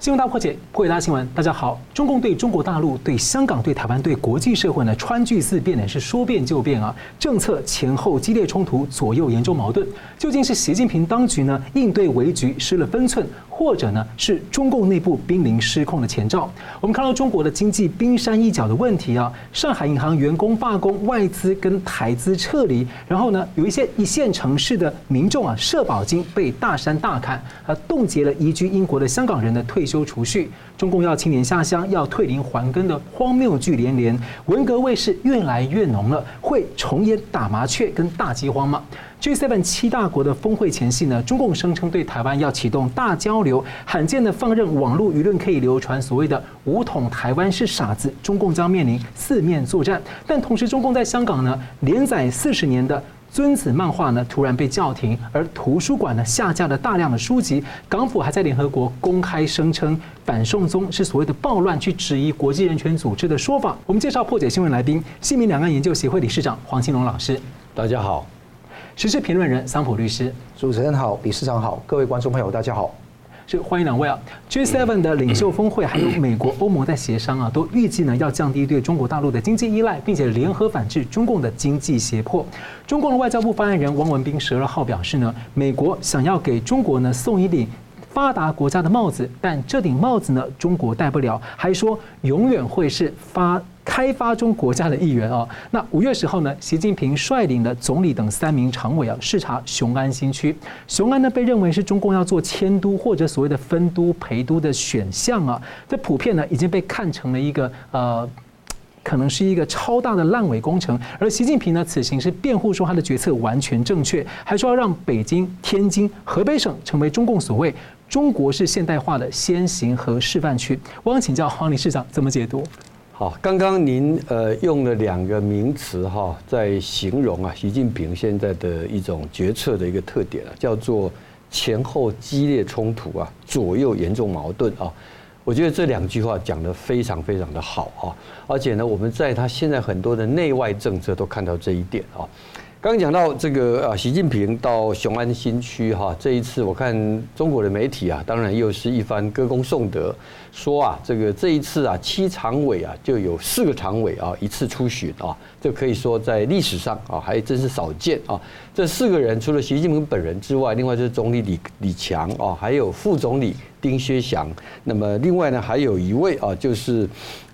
新闻大破解，破解大新闻。大家好，中共对中国大陆、对香港、对台湾、对国际社会呢，川剧四变呢，是说变就变啊。政策前后激烈冲突，左右严重矛盾。究竟是习近平当局呢应对危局失了分寸，或者呢是中共内部濒临失控的前兆？我们看到中国的经济冰山一角的问题啊，上海银行员工罢工，外资跟台资撤离，然后呢有一些一线城市的民众啊，社保金被大删大砍，啊，冻结了移居英国的香港人的退休储蓄，中共要青年下乡，要退林还耕的荒谬剧连连，文革味是越来越浓了，会重演打麻雀跟大饥荒吗？G7 七大国的峰会前夕呢，中共声称对台湾要启动大交流，罕见的放任网络舆论可以流传所谓的“武统台湾是傻子”，中共将面临四面作战。但同时，中共在香港呢连载四十年的。尊子漫画呢突然被叫停，而图书馆呢下架了大量的书籍。港府还在联合国公开声称反送中是所谓的暴乱，去质疑国际人权组织的说法。我们介绍破解新闻来宾：新民两岸研究协会理事长黄兴龙老师。大家好。时事评论人桑普律师。主持人好，理事长好，各位观众朋友大家好。是欢迎两位啊！G7 的领袖峰会，还有美国、欧盟在协商啊，都预计呢要降低对中国大陆的经济依赖，并且联合反制中共的经济胁迫。中共的外交部发言人汪文斌十二号表示呢，美国想要给中国呢送一顶发达国家的帽子，但这顶帽子呢中国戴不了，还说永远会是发。开发中国家的一员啊，那五月十号呢，习近平率领了总理等三名常委啊视察雄安新区。雄安呢被认为是中共要做迁都或者所谓的分都陪都的选项啊，这普遍呢已经被看成了一个呃，可能是一个超大的烂尾工程。而习近平呢此行是辩护说他的决策完全正确，还说要让北京、天津、河北省成为中共所谓中国式现代化的先行和示范区。我想请教黄理事长怎么解读？好，刚刚您呃用了两个名词哈，在形容啊习近平现在的一种决策的一个特点啊，叫做前后激烈冲突啊，左右严重矛盾啊。我觉得这两句话讲得非常非常的好啊，而且呢，我们在他现在很多的内外政策都看到这一点啊。刚讲到这个啊，习近平到雄安新区哈，这一次我看中国的媒体啊，当然又是一番歌功颂德，说啊，这个这一次啊，七常委啊就有四个常委啊一次出巡啊，这可以说在历史上啊还真是少见啊。这四个人除了习近平本人之外，另外就是总理李李强啊，还有副总理丁薛祥，那么另外呢还有一位啊就是。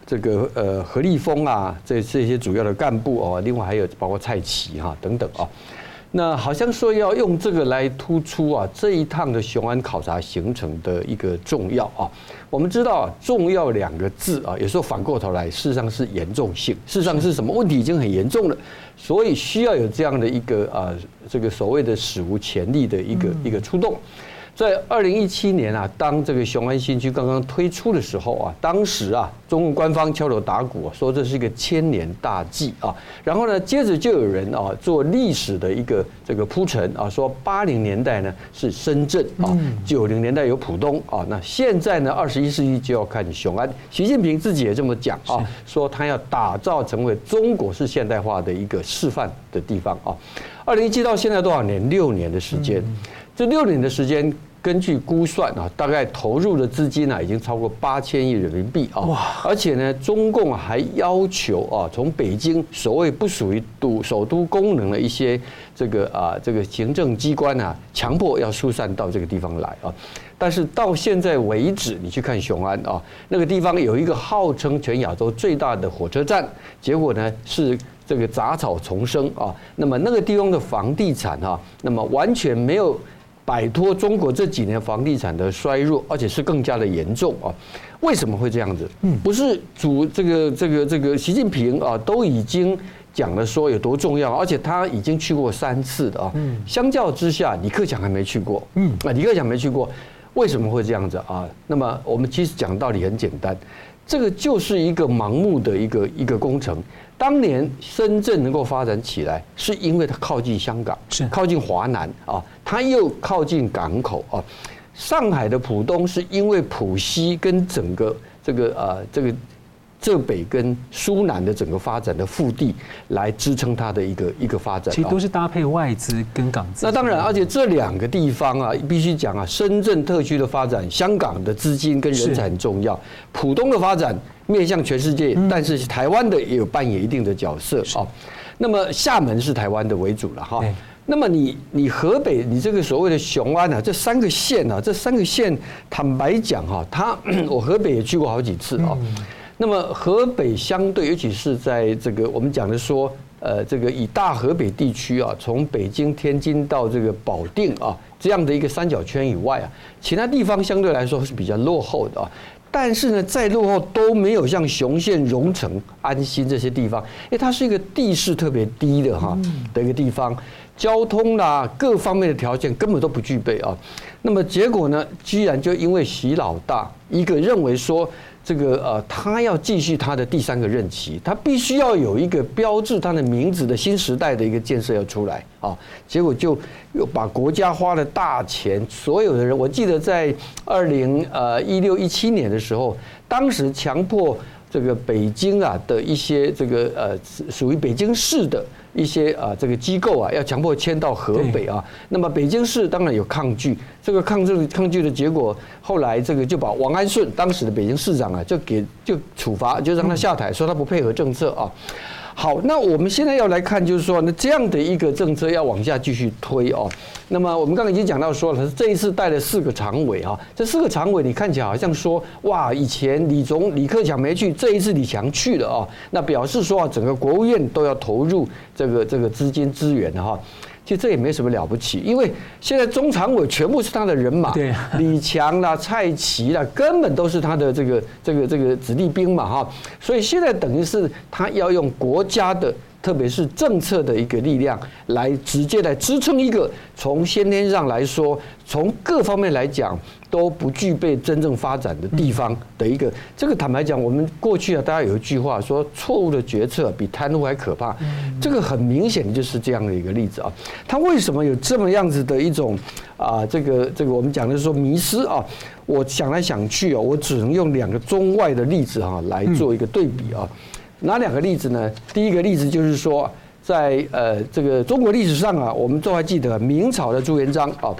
这个呃何立峰啊，这这些主要的干部哦，另外还有包括蔡奇哈等等啊，那好像说要用这个来突出啊这一趟的雄安考察行程的一个重要啊。我们知道啊，重要两个字啊，有时候反过头来，事实上是严重性，事实上是什么问题已经很严重了，所以需要有这样的一个啊这个所谓的史无前例的一个一个出动。在二零一七年啊，当这个雄安新区刚刚推出的时候啊，当时啊，中共官方敲锣打鼓说这是一个千年大计啊。然后呢，接着就有人啊做历史的一个这个铺陈啊，说八零年代呢是深圳啊，九零年代有浦东啊，那现在呢二十一世纪就要看雄安。习近平自己也这么讲啊，说他要打造成为中国式现代化的一个示范的地方啊。二零一七到现在多少年？六年的时间。这六年的时间，根据估算啊，大概投入的资金呢，已经超过八千亿人民币啊。哇！而且呢，中共还要求啊，从北京所谓不属于都首都功能的一些这个啊这个行政机关啊，强迫要疏散到这个地方来啊。但是到现在为止，你去看雄安啊，那个地方有一个号称全亚洲最大的火车站，结果呢是这个杂草丛生啊。那么那个地方的房地产啊，那么完全没有。摆脱中国这几年房地产的衰弱，而且是更加的严重啊！为什么会这样子？嗯，不是主这个这个这个习近平啊，都已经讲了说有多重要，而且他已经去过三次的啊。嗯，相较之下，李克强还没去过。嗯，啊，李克强没去过，为什么会这样子啊？那么我们其实讲道理很简单，这个就是一个盲目的一个一个工程。当年深圳能够发展起来，是因为它靠近香港，是靠近华南啊，它又靠近港口啊。上海的浦东是因为浦西跟整个这个啊这个浙北跟苏南的整个发展的腹地来支撑它的一个一个发展。其实都是搭配外资跟港资。那当然，而且这两个地方啊，必须讲啊，深圳特区的发展，香港的资金跟人才很重要。浦东的发展面向全世界，但是台湾的也有扮演一定的角色啊。那么厦门是台湾的为主了哈。那么你你河北你这个所谓的雄安啊，这三个县啊，这三个县坦白讲哈，它 我河北也去过好几次啊。那么河北相对，尤其是在这个我们讲的说，呃，这个以大河北地区啊，从北京、天津到这个保定啊这样的一个三角圈以外啊，其他地方相对来说是比较落后的啊。但是呢，再落后都没有像雄县、荣城、安新这些地方，因为它是一个地势特别低的哈的一个地方，交通啦各方面的条件根本都不具备啊。那么结果呢，居然就因为习老大一个认为说。这个呃，他要继续他的第三个任期，他必须要有一个标志他的名字的新时代的一个建设要出来啊。结果就又把国家花了大钱，所有的人，我记得在二零呃一六一七年的时候，当时强迫这个北京啊的一些这个呃属于北京市的。一些啊，这个机构啊，要强迫迁到河北啊。那么北京市当然有抗拒，这个抗拒抗拒的结果，后来这个就把王安顺当时的北京市长啊，就给就处罚，就让他下台，说他不配合政策啊。好，那我们现在要来看，就是说，那这样的一个政策要往下继续推哦。那么我们刚刚已经讲到说了，这一次带了四个常委啊，这四个常委你看起来好像说，哇，以前李总李克强没去，这一次李强去了啊，那表示说啊，整个国务院都要投入这个这个资金资源的哈。其实这也没什么了不起，因为现在中常委全部是他的人马，对，李强啦、蔡奇啦，根本都是他的这个这个这个子弟兵嘛哈，所以现在等于是他要用国家的。特别是政策的一个力量，来直接来支撑一个从先天上来说，从各方面来讲都不具备真正发展的地方的一个。这个坦白讲，我们过去啊，大家有一句话说，错误的决策比贪污还可怕。这个很明显就是这样的一个例子啊。他为什么有这么样子的一种啊？这个这个我们讲的是说迷失啊。我想来想去啊，我只能用两个中外的例子哈来做一个对比啊。哪两个例子呢？第一个例子就是说，在呃这个中国历史上啊，我们都还记得明朝的朱元璋啊，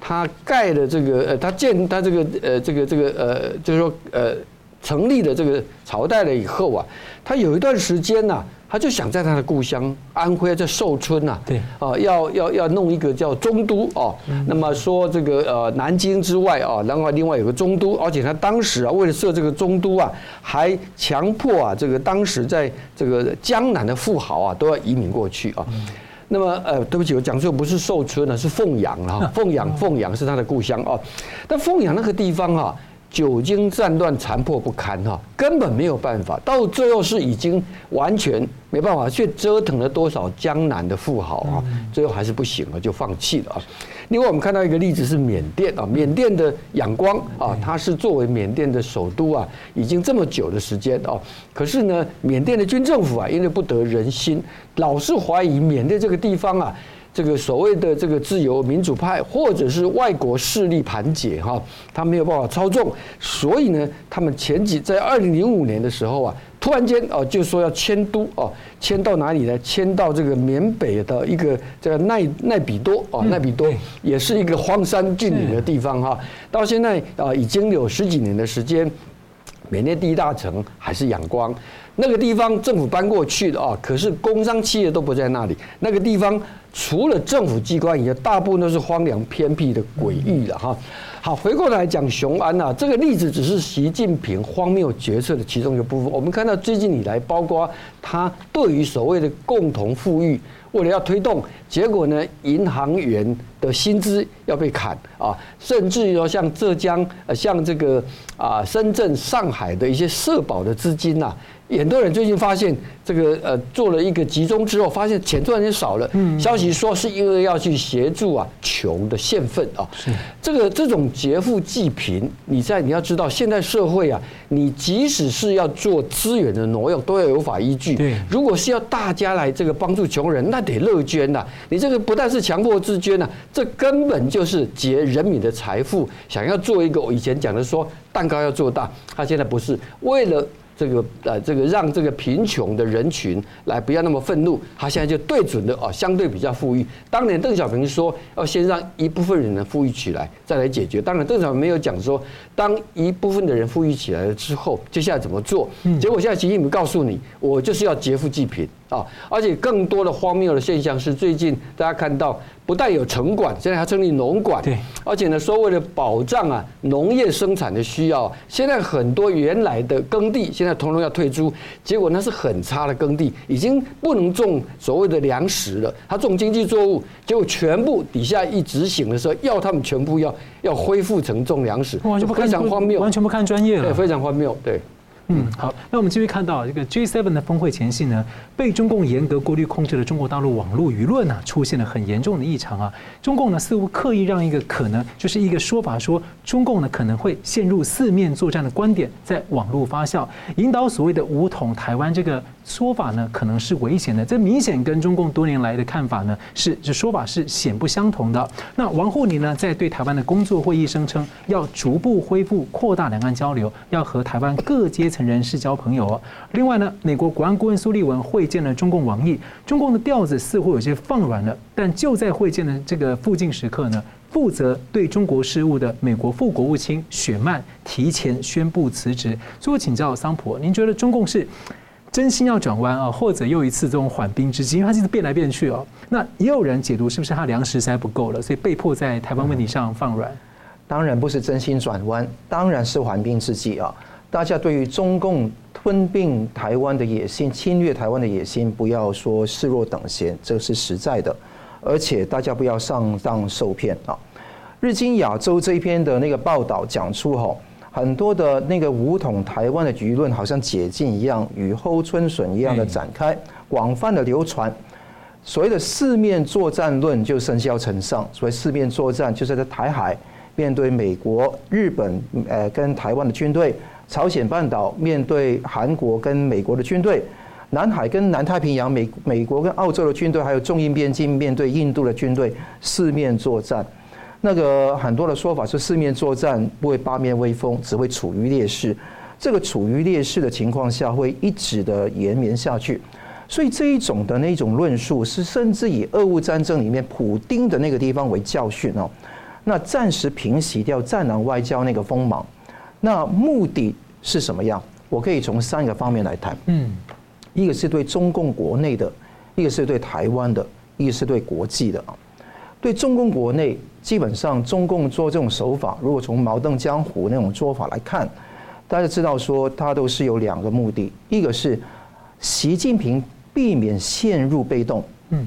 他盖的这个呃，他建他这个呃这个这个呃，就是说呃成立的这个朝代了以后啊，他有一段时间呐。他就想在他的故乡安徽在寿春呐，对啊，要要要弄一个叫中都哦。那么说这个呃南京之外啊，然后另外有个中都，而且他当时啊为了设这个中都啊，还强迫啊这个当时在这个江南的富豪啊都要移民过去啊。那么呃对不起，我讲错不是寿春呢，是凤阳啊，凤阳凤阳是他的故乡哦。但凤阳那个地方啊。久经战乱，残破不堪哈，根本没有办法。到最后是已经完全没办法，却折腾了多少江南的富豪啊，最后还是不行了，就放弃了啊。另外，我们看到一个例子是缅甸啊，缅甸的仰光啊，它是作为缅甸的首都啊，已经这么久的时间啊，可是呢，缅甸的军政府啊，因为不得人心，老是怀疑缅甸这个地方啊。这个所谓的这个自由民主派，或者是外国势力盘结哈，他没有办法操纵，所以呢，他们前几在二零零五年的时候啊，突然间哦就说要迁都哦，迁到哪里呢？迁到这个缅北的一个叫奈奈比多哦，奈比多也是一个荒山峻岭的地方哈，到现在啊已经有十几年的时间，缅甸第一大城还是仰光。那个地方政府搬过去的啊，可是工商企业都不在那里。那个地方除了政府机关以外，大部分都是荒凉偏僻的鬼域了哈。好，回过来讲雄安呐，这个例子只是习近平荒谬决策的其中一个部分。我们看到最近以来，包括他对于所谓的共同富裕，为了要推动，结果呢，银行员的薪资要被砍啊，甚至于说像浙江、像这个啊，深圳、上海的一些社保的资金呐。很多人最近发现，这个呃做了一个集中之后，发现钱突然间少了。嗯消息说是因为要去协助啊穷的县份啊。是这个这种劫富济贫，你在你要知道，现在社会啊，你即使是要做资源的挪用，都要有法依据。对，如果是要大家来这个帮助穷人，那得乐捐呐。你这个不但是强迫自捐呐，这根本就是劫人民的财富，想要做一个我以前讲的说蛋糕要做大，他现在不是为了。这个呃这个让这个贫穷的人群来不要那么愤怒，他现在就对准的哦相对比较富裕。当年邓小平说要先让一部分人呢富裕起来，再来解决。当然邓小平没有讲说，当一部分的人富裕起来了之后，接下来怎么做？结果现在习近平告诉你，我就是要劫富济贫。啊！而且更多的荒谬的现象是，最近大家看到，不但有城管，现在还成立农管。对。而且呢，说为了保障啊农业生产的需要，现在很多原来的耕地现在统统要退租，结果那是很差的耕地，已经不能种所谓的粮食了。他种经济作物，结果全部底下一执行的时候，要他们全部要要恢复成种粮食，就非常荒谬，完全不看专业了。对，非常荒谬。对。嗯，好，那我们继续看到这个 G7 的峰会前夕呢，被中共严格过滤控制的中国大陆网络舆论呢，出现了很严重的异常啊。中共呢似乎刻意让一个可能就是一个说法，说中共呢可能会陷入四面作战的观点在网络发酵，引导所谓的武统台湾这个。说法呢可能是危险的，这明显跟中共多年来的看法呢是这说法是显不相同的。那王沪宁呢在对台湾的工作会议声称要逐步恢复扩大两岸交流，要和台湾各阶层人士交朋友。另外呢，美国国安顾问苏利文会见了中共王毅，中共的调子似乎有些放软了。但就在会见的这个附近时刻呢，负责对中国事务的美国副国务卿雪曼提前宣布辞职。最后请教桑普，您觉得中共是？真心要转弯啊，或者又一次这种缓兵之计，因为他一直变来变去哦。那也有人解读是不是他粮食实在不够了，所以被迫在台湾问题上放软？当然不是真心转弯，当然是缓兵之计啊。大家对于中共吞并台湾的野心、侵略台湾的野心，不要说视若等闲，这是实在的。而且大家不要上当受骗啊。日经亚洲这一篇的那个报道讲出吼。很多的那个武统台湾的舆论，好像解禁一样，雨后春笋一样的展开，广泛的流传。所谓的四面作战论就生效成上。所谓四面作战，就是在台海面对美国、日本，呃，跟台湾的军队；朝鲜半岛面对韩国跟美国的军队；南海跟南太平洋，美美国跟澳洲的军队，还有中印边境面对印度的军队，四面作战。那个很多的说法是四面作战不会八面威风，只会处于劣势。这个处于劣势的情况下，会一直的延绵下去。所以这一种的那种论述是甚至以俄乌战争里面普丁的那个地方为教训哦。那暂时平息掉战狼外交那个锋芒。那目的是什么样？我可以从三个方面来谈。嗯，一个是对中共国内的，一个是对台湾的，一个是对国际的啊。对中共国内。基本上，中共做这种手法，如果从毛邓江湖那种做法来看，大家知道说，它都是有两个目的：一个是习近平避免陷入被动，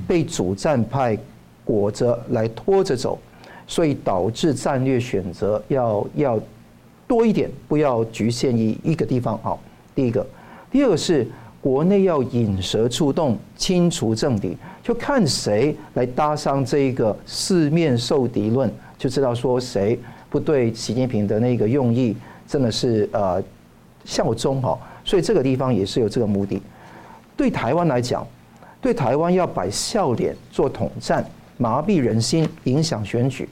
被主战派裹着来拖着走，所以导致战略选择要要多一点，不要局限于一个地方。好，第一个，第二个是。国内要引蛇出洞，清除政敌，就看谁来搭上这个四面受敌论，就知道说谁不对习近平的那个用意真的是呃效忠哈。所以这个地方也是有这个目的。对台湾来讲，对台湾要摆笑脸做统战，麻痹人心，影响选举。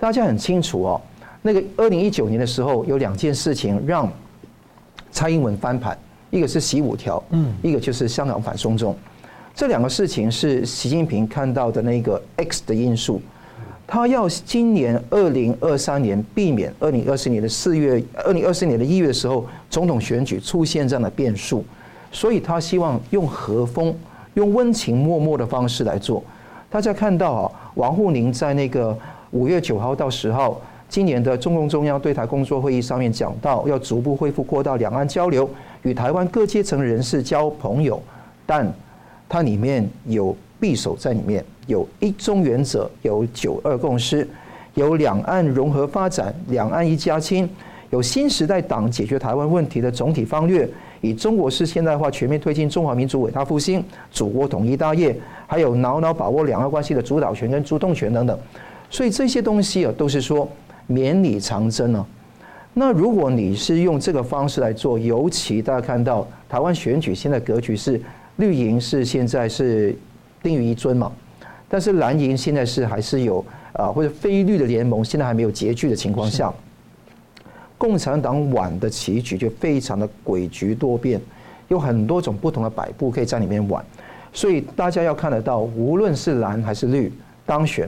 大家很清楚哦，那个二零一九年的时候有两件事情让蔡英文翻盘。一个是习五条，嗯，一个就是香港反送中，这两个事情是习近平看到的那个 X 的因素，他要今年二零二三年避免二零二四年的四月、二零二四年的一月的时候总统选举出现这样的变数，所以他希望用和风、用温情脉脉的方式来做。大家看到啊，王沪宁在那个五月九号到十号。今年的中共中央对台工作会议上面讲到，要逐步恢复扩大两岸交流，与台湾各阶层人士交朋友，但它里面有匕首在里面，有一中原则，有九二共识，有两岸融合发展，两岸一家亲，有新时代党解决台湾问题的总体方略，以中国式现代化全面推进中华民族伟大复兴，祖国统一大业，还有牢牢把握两岸关系的主导权跟主动权等等，所以这些东西啊，都是说。绵里藏针呢？那如果你是用这个方式来做，尤其大家看到台湾选举现在格局是绿营是现在是定于一尊嘛，但是蓝营现在是还是有啊，或者非绿的联盟现在还没有结局的情况下，共产党晚的棋局就非常的诡谲多变，有很多种不同的摆布可以在里面玩，所以大家要看得到，无论是蓝还是绿当选，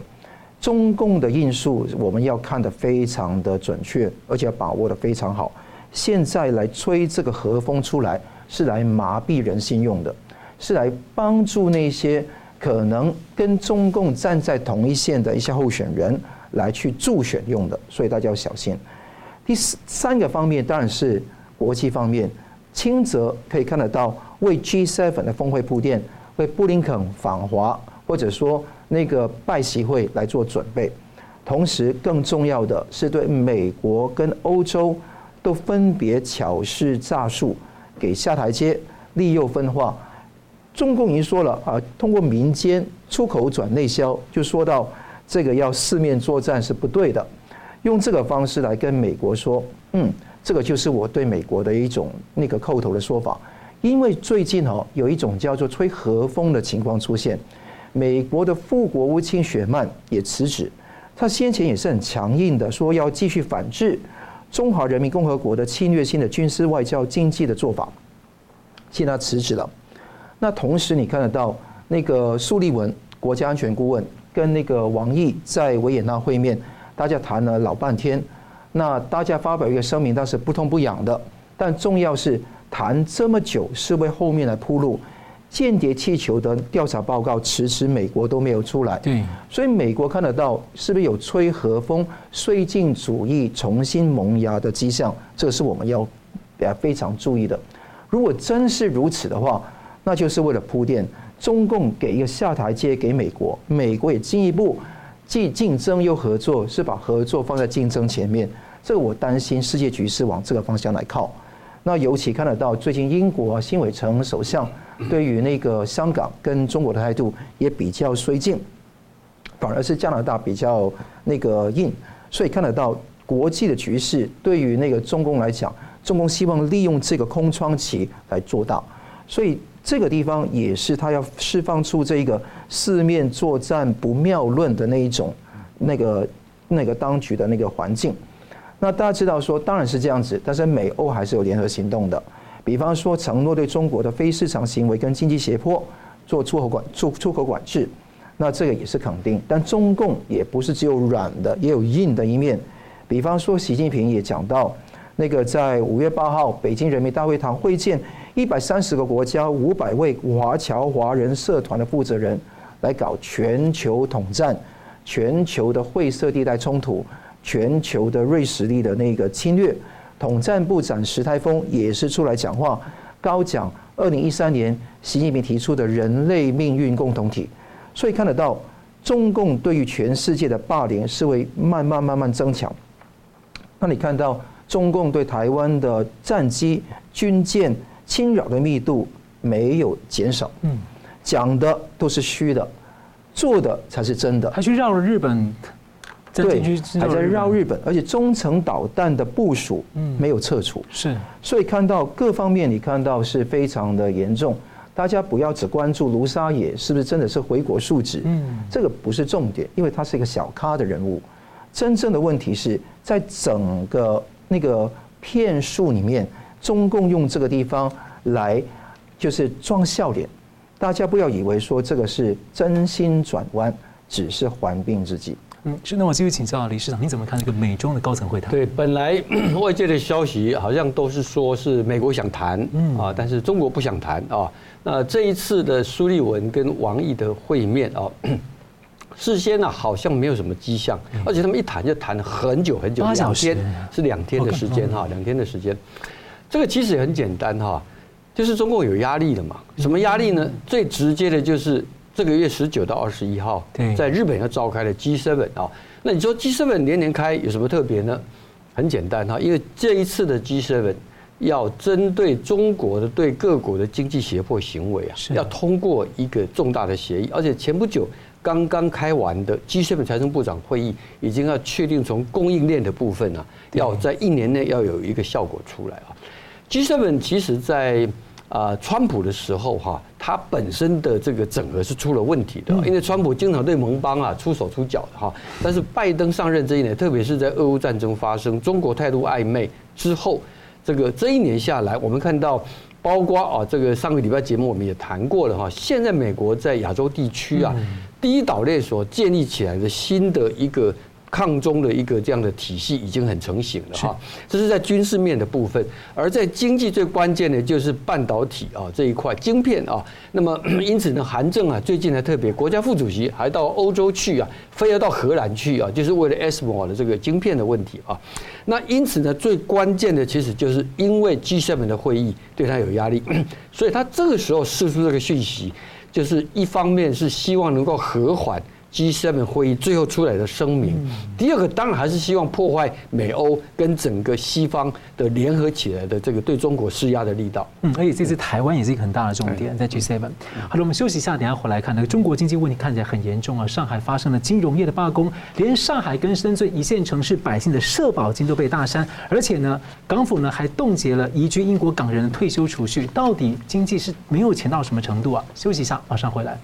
中共的因素我们要看得非常的准确，而且要把握得非常好。现在来吹这个和风出来，是来麻痹人心用的，是来帮助那些可能跟中共站在同一线的一些候选人来去助选用的，所以大家要小心。第三个方面当然是国际方面，轻则可以看得到为 G7 的峰会铺垫，为布林肯访华或者说那个拜习会来做准备，同时更重要的是对美国跟欧洲都分别巧施诈术，给下台阶，利诱分化。中共已经说了啊，通过民间出口转内销，就说到这个要四面作战是不对的。用这个方式来跟美国说，嗯，这个就是我对美国的一种那个叩头的说法。因为最近哦，有一种叫做吹和风的情况出现，美国的副国务卿雪曼也辞职，他先前也是很强硬的说要继续反制中华人民共和国的侵略性的军事、外交、经济的做法，现在辞职了。那同时你看得到那个苏利文国家安全顾问跟那个王毅在维也纳会面。大家谈了老半天，那大家发表一个声明，但是不痛不痒的。但重要是谈这么久，是为后面来铺路。间谍气球的调查报告迟迟美国都没有出来，对，所以美国看得到是不是有吹和风、绥靖主义重新萌芽的迹象？这个是我们要非常注意的。如果真是如此的话，那就是为了铺垫中共给一个下台阶给美国，美国也进一步。既竞争又合作，是把合作放在竞争前面。这个我担心世界局势往这个方向来靠。那尤其看得到最近英国新伟诚首相对于那个香港跟中国的态度也比较绥靖，反而是加拿大比较那个硬。所以看得到国际的局势对于那个中共来讲，中共希望利用这个空窗期来做大。所以。这个地方也是他要释放出这个四面作战不妙论的那一种，那个那个当局的那个环境。那大家知道说，当然是这样子，但是美欧还是有联合行动的。比方说，承诺对中国的非市场行为跟经济胁迫做出口管出出口管制，那这个也是肯定。但中共也不是只有软的，也有硬的一面。比方说，习近平也讲到，那个在五月八号北京人民大会堂会见。一百三十个国家五百位华侨华人社团的负责人来搞全球统战、全球的灰色地带冲突、全球的锐实力的那个侵略。统战部长石泰峰也是出来讲话，高讲二零一三年习近平提出的人类命运共同体。所以看得到，中共对于全世界的霸凌是会慢慢慢慢增强。那你看到中共对台湾的战机、军舰。侵扰的密度没有减少，嗯，讲的都是虚的，做的才是真的。他去绕了日本，对，还在绕日本，而且中程导弹的部署，嗯，没有撤除，是。所以看到各方面，你看到是非常的严重。大家不要只关注卢沙野是不是真的是回国述职，嗯，这个不是重点，因为他是一个小咖的人物。真正的问题是在整个那个骗术里面。中共用这个地方来就是装笑脸，大家不要以为说这个是真心转弯，只是缓兵之计。嗯，是。那我继续请教李市长，你怎么看这个美中的高层会谈？对，本来 外界的消息好像都是说是美国想谈，嗯啊，但是中国不想谈啊。那这一次的苏利文跟王毅的会面啊，事先呢好像没有什么迹象，而且他们一谈就谈了很久很久，两天是两天的时间哈，两天的时间。这个其实也很简单哈，就是中共有压力的嘛。什么压力呢？最直接的就是这个月十九到二十一号，在日本要召开的 G7 啊。那你说 G7 年年开有什么特别呢？很简单哈，因为这一次的 G7 要针对中国的对各国的经济胁迫行为啊，要通过一个重大的协议，而且前不久刚刚开完的 G7 财政部长会议，已经要确定从供应链的部分啊，要在一年内要有一个效果出来啊。G7 其实，在啊，川普的时候哈，他本身的这个整合是出了问题的，因为川普经常对盟邦啊出手出脚的哈。但是拜登上任这一年，特别是在俄乌战争发生、中国态度暧昧之后，这个这一年下来，我们看到，包括啊，这个上个礼拜节目我们也谈过了哈。现在美国在亚洲地区啊，第一岛链所建立起来的新的一个。抗中的一个这样的体系已经很成型了哈，这是在军事面的部分，而在经济最关键的就是半导体啊这一块晶片啊。那么 因此呢，韩正啊最近还特别国家副主席还到欧洲去啊，非要到荷兰去啊，就是为了 ASML 的这个晶片的问题啊。那因此呢，最关键的其实就是因为 G7 的会议对他有压力，所以他这个时候释出这个讯息，就是一方面是希望能够和缓。G7 会议最后出来的声明，第二个当然还是希望破坏美欧跟整个西方的联合起来的这个对中国施压的力道。嗯，而且这次台湾也是一个很大的重点，在 G7。好了，我们休息一下，等下回来看那个中国经济问题看起来很严重啊，上海发生了金融业的罢工，连上海跟深圳一线城市百姓的社保金都被大删，而且呢，港府呢还冻结了移居英国港人的退休储蓄，到底经济是没有钱到什么程度啊？休息一下，马上回来。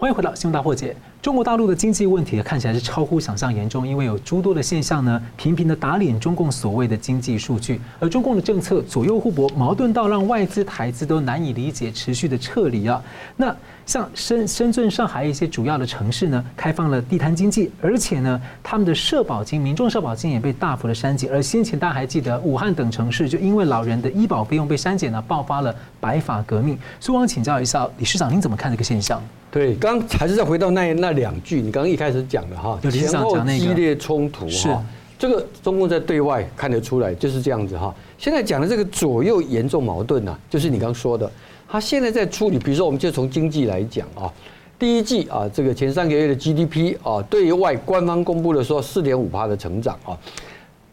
欢迎回到《新闻大破解》。中国大陆的经济问题看起来是超乎想象严重，因为有诸多的现象呢，频频的打脸中共所谓的经济数据，而中共的政策左右互搏，矛盾到让外资、台资都难以理解，持续的撤离啊。那像深深圳、上海一些主要的城市呢，开放了地摊经济，而且呢，他们的社保金、民众社保金也被大幅的删减。而先前大家还记得，武汉等城市就因为老人的医保费用被删减呢，爆发了白发革命。所以我想请教一下理事长，您怎么看这个现象？对，刚还是再回到那那两句，你刚刚一开始讲的哈，前后激烈冲突哈，这个中共在对外看得出来就是这样子哈。现在讲的这个左右严重矛盾呢，就是你刚说的，他现在在处理，比如说我们就从经济来讲啊，第一季啊，这个前三个月的 GDP 啊，对外官方公布的说四点五趴的成长啊，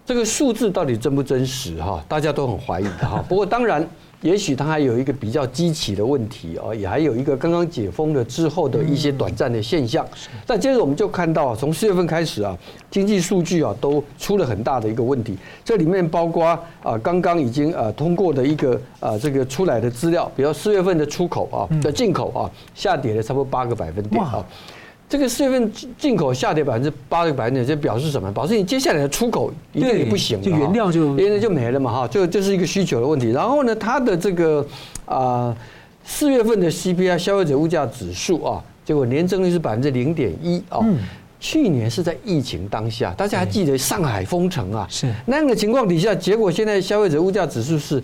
这个数字到底真不真实哈？大家都很怀疑的哈。不过当然。也许它还有一个比较激起的问题啊，也还有一个刚刚解封了之后的一些短暂的现象。但接着我们就看到，从四月份开始啊，经济数据啊都出了很大的一个问题。这里面包括啊，刚刚已经啊通过的一个啊这个出来的资料，比如四月份的出口啊的进口啊下跌了差不多八个百分点啊。这个四月份进口下跌百分之八个百分点，就表示什么？表示你接下来的出口一定也不行，就原料就原料就没了嘛，哈，就就是一个需求的问题。然后呢，它的这个啊四月份的 CPI 消费者物价指数啊，结果年增率是百分之零点一啊。去年是在疫情当下，大家还记得上海封城啊？是那样的情况底下，结果现在消费者物价指数是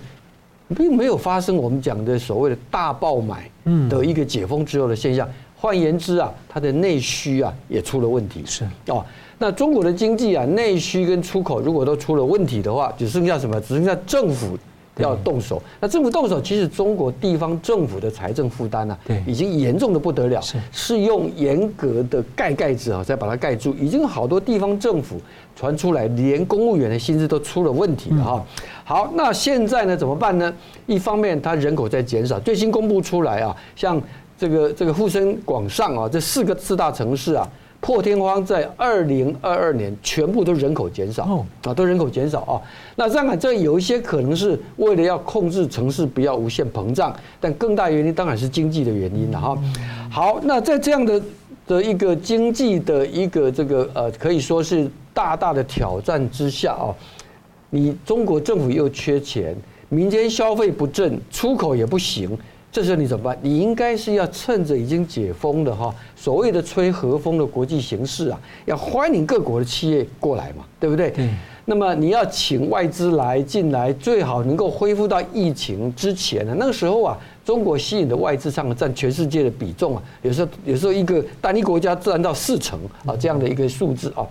并没有发生我们讲的所谓的大爆买的一个解封之后的现象。换言之啊，它的内需啊也出了问题。是哦，那中国的经济啊，内需跟出口如果都出了问题的话，只剩下什么？只剩下政府要动手。那政府动手，其实中国地方政府的财政负担呢，对，已经严重的不得了。是是用严格的盖盖子啊，再把它盖住。已经好多地方政府传出来，连公务员的薪资都出了问题了哈。好，那现在呢怎么办呢？一方面，它人口在减少，最新公布出来啊，像。这个这个沪深广上啊，这四个四大城市啊，破天荒在二零二二年全部都人口减少啊，都人口减少啊。那当然，这有一些可能是为了要控制城市不要无限膨胀，但更大原因当然是经济的原因了哈。好，那在这样的的一个经济的一个这个呃，可以说是大大的挑战之下啊，你中国政府又缺钱，民间消费不振，出口也不行。这时候你怎么办？你应该是要趁着已经解封的哈，所谓的吹和风的国际形势啊，要欢迎各国的企业过来嘛，对不对？嗯。那么你要请外资来进来，最好能够恢复到疫情之前呢。那个时候啊，中国吸引的外资上占全世界的比重啊，有时候有时候一个单一国家占到四成啊，这样的一个数字啊。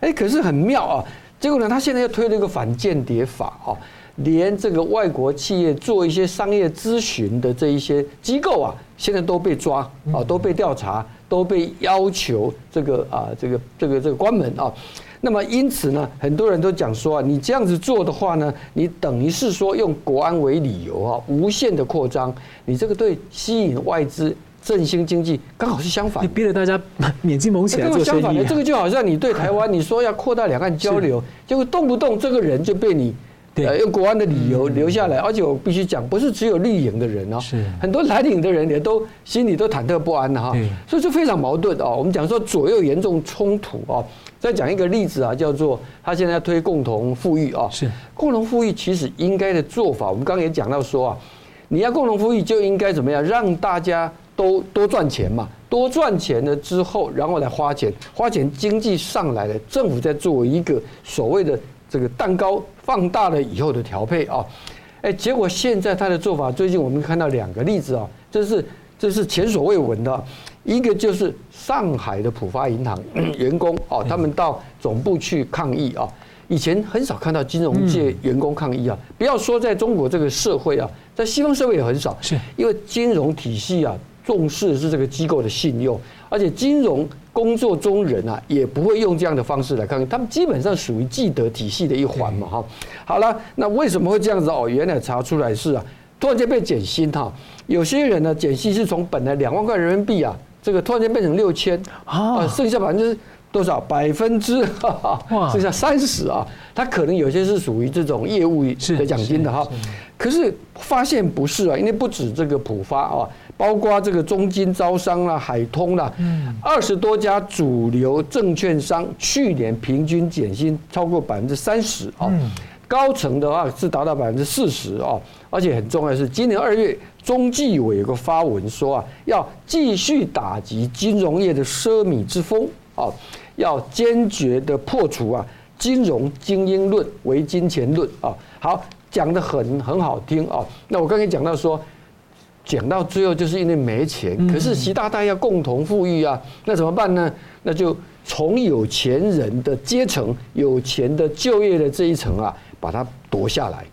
哎，可是很妙啊，结果呢，他现在又推了一个反间谍法啊。连这个外国企业做一些商业咨询的这一些机构啊，现在都被抓啊，都被调查，都被要求这个啊，这个这个这个关门啊。那么因此呢，很多人都讲说啊，你这样子做的话呢，你等于是说用国安为理由啊，无限的扩张，你这个对吸引外资、振兴经济刚好是相反，你逼着大家免经蒙起来做生意。这个就好像你对台湾，你说要扩大两岸交流，结果动不动这个人就被你。呃，用国安的理由留下来，而且我必须讲，不是只有绿营的人哦，是。很多蓝营的人也都心里都忐忑不安的哈，所以就非常矛盾哦。我们讲说左右严重冲突哦，再讲一个例子啊，叫做他现在要推共同富裕啊，是。共同富裕其实应该的做法，我们刚刚也讲到说啊，你要共同富裕就应该怎么样，让大家都多赚钱嘛，多赚钱了之后，然后来花钱，花钱经济上来了，政府再作为一个所谓的。这个蛋糕放大了以后的调配啊，哎，结果现在他的做法，最近我们看到两个例子啊，这是这是前所未闻的，一个就是上海的浦发银行 员工哦，他们到总部去抗议啊，以前很少看到金融界员工抗议啊，不要说在中国这个社会啊，在西方社会也很少，是。因为金融体系啊重视是这个机构的信用，而且金融。工作中人啊，也不会用这样的方式来看，他们基本上属于既得体系的一环嘛，哈。好了，那为什么会这样子？哦，原来查出来是啊，突然间被减薪哈。有些人呢，减薪是从本来两万块人民币啊，这个突然间变成六千啊，剩下百分之多少？百分之剩下三十啊。它可能有些是属于这种业务的奖金的哈。可是发现不是啊，因为不止这个浦发啊。包括这个中金招商啦、海通啦，二十多家主流证券商去年平均减薪超过百分之三十啊，高层的话是达到百分之四十啊，而且很重要的是，今年二月中纪委有个发文说啊，要继续打击金融业的奢靡之风啊，要坚决的破除啊金融精英论、唯金钱论啊。好，讲得很很好听啊。那我刚才讲到说。讲到最后就是因为没钱，可是习大大要共同富裕啊，那怎么办呢？那就从有钱人的阶层、有钱的就业的这一层啊，把它夺下来。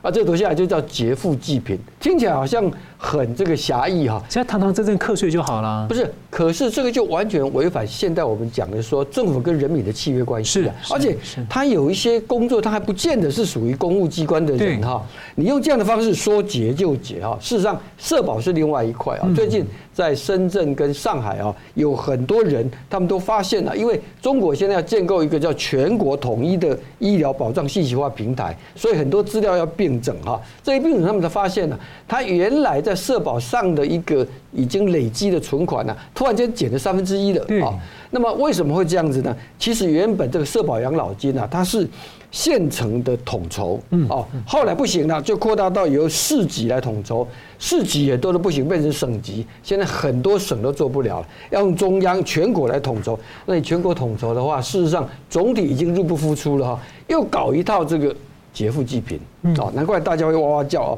啊，这个夺下来就叫劫富济贫，听起来好像很这个狭义哈。现在堂堂正正课税就好了。不是，可是这个就完全违反现代我们讲的说政府跟人民的契约关系。是，而且他有一些工作，他还不见得是属于公务机关的人哈。你用这样的方式说结就结哈。事实上，社保是另外一块啊。最近。在深圳跟上海啊，有很多人，他们都发现了，因为中国现在要建构一个叫全国统一的医疗保障信息化平台，所以很多资料要并整哈。这一并整，他们才发现了，他原来在社保上的一个已经累积的存款呢，突然间减了三分之一了啊。那么为什么会这样子呢？其实原本这个社保养老金啊，它是。县城的统筹，哦，后来不行了，就扩大到由市级来统筹，市级也多的不行，变成省级。现在很多省都做不了了，要用中央全国来统筹。那你全国统筹的话，事实上总体已经入不敷出了哈，又搞一套这个劫富济贫，啊，难怪大家会哇哇叫啊。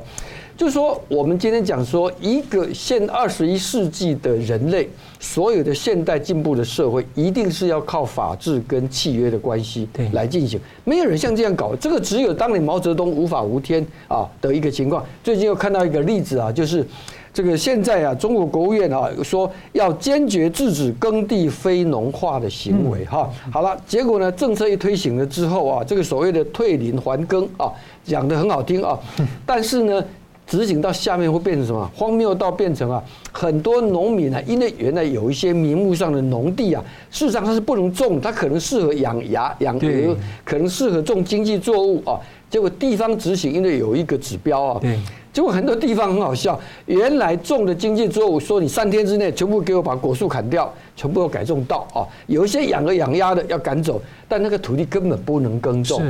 就是说，我们今天讲说，一个现二十一世纪的人类，所有的现代进步的社会，一定是要靠法治跟契约的关系来进行。没有人像这样搞，这个只有当年毛泽东无法无天啊的一个情况。最近又看到一个例子啊，就是这个现在啊，中国国务院啊说要坚决制止耕地非农化的行为哈。好了，结果呢，政策一推行了之后啊，这个所谓的退林还耕啊，讲得很好听啊，但是呢。执行到下面会变成什么？荒谬到变成啊，很多农民啊，因为原来有一些名目上的农地啊，事实上它是不能种，它可能适合养鸭、养鹅，可能适合种经济作物啊。结果地方执行，因为有一个指标啊，结果很多地方很好笑，原来种的经济作物，说你三天之内全部给我把果树砍掉，全部要改种稻啊。有一些养鹅养鸭的要赶走，但那个土地根本不能耕种。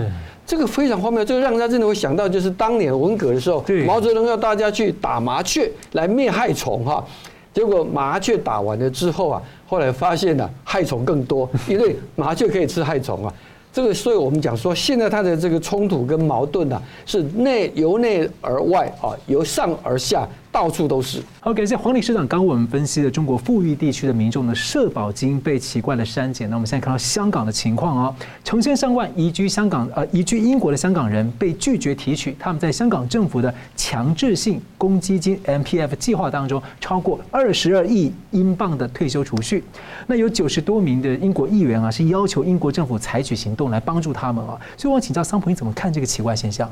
这个非常荒谬，这个让人家真的会想到，就是当年文革的时候，毛泽东要大家去打麻雀来灭害虫哈，结果麻雀打完了之后啊，后来发现呢，害虫更多，因为麻雀可以吃害虫啊。这个，所以我们讲说，现在他的这个冲突跟矛盾呢，是内由内而外啊，由上而下。到处都是。好，感谢黄理事长。刚我们分析了中国富裕地区的民众的社保金被奇怪的删减。那我们现在看到香港的情况啊，成千上万移居香港呃移居英国的香港人被拒绝提取他们在香港政府的强制性公积金 MPF 计划当中超过二十二亿英镑的退休储蓄。那有九十多名的英国议员啊，是要求英国政府采取行动来帮助他们啊。所以我请教桑普，你怎么看这个奇怪现象？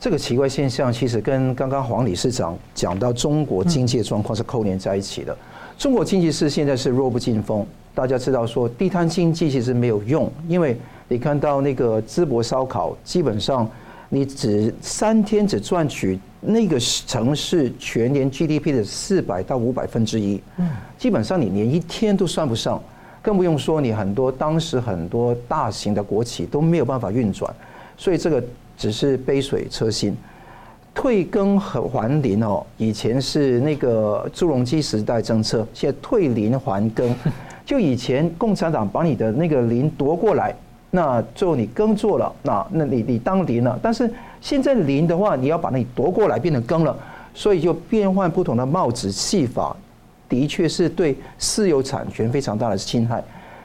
这个奇怪现象其实跟刚刚黄理事长讲到中国经济状况是扣连在一起的。中国经济是现在是弱不禁风，大家知道说地摊经济其实没有用，因为你看到那个淄博烧烤，基本上你只三天只赚取那个城市全年 GDP 的四百到五百分之一，嗯，基本上你连一天都算不上，更不用说你很多当时很多大型的国企都没有办法运转，所以这个只是杯水车薪。退耕和还林哦，以前是那个朱镕基时代政策，现在退林还耕，就以前共产党把你的那个林夺过来。那最后你耕作了，那那你你当林了，但是现在林的话，你要把那夺过来变成耕了，所以就变换不同的帽子戏法，的确是对私有产权非常大的侵害，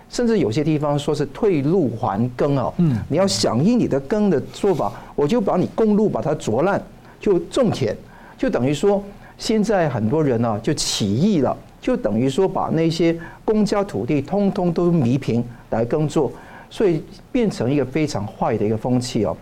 甚至有些地方说是退路还耕哦，嗯，你要响应你的耕的做法，我就把你公路把它啄烂，就种田，就等于说现在很多人啊就起义了，就等于说把那些公家土地通通都弥平来耕作。所以变成一个非常坏的一个风气哦。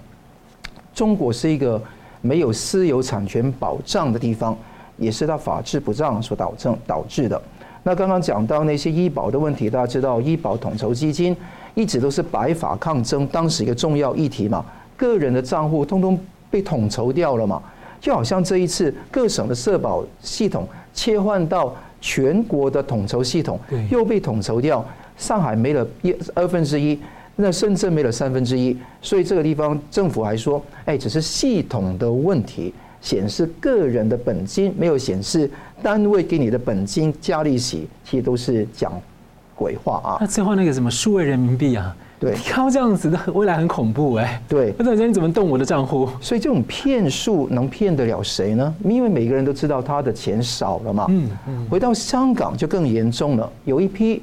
中国是一个没有私有产权保障的地方，也是它法治不彰所导致导致的。那刚刚讲到那些医保的问题，大家知道医保统筹基金一直都是白发抗争当时一个重要议题嘛，个人的账户通通被统筹掉了嘛，就好像这一次各省的社保系统切换到全国的统筹系统，又被统筹掉，上海没了一二分之一。那深圳没了三分之一，所以这个地方政府还说，哎，只是系统的问题，显示个人的本金没有显示单位给你的本金加利息，其实都是讲鬼话啊。那最后那个什么数位人民币啊，对，靠这样子的未来很恐怖哎。对，那等下你怎么动我的账户？所以这种骗术能骗得了谁呢？因为每个人都知道他的钱少了嘛。嗯嗯。回到香港就更严重了，有一批。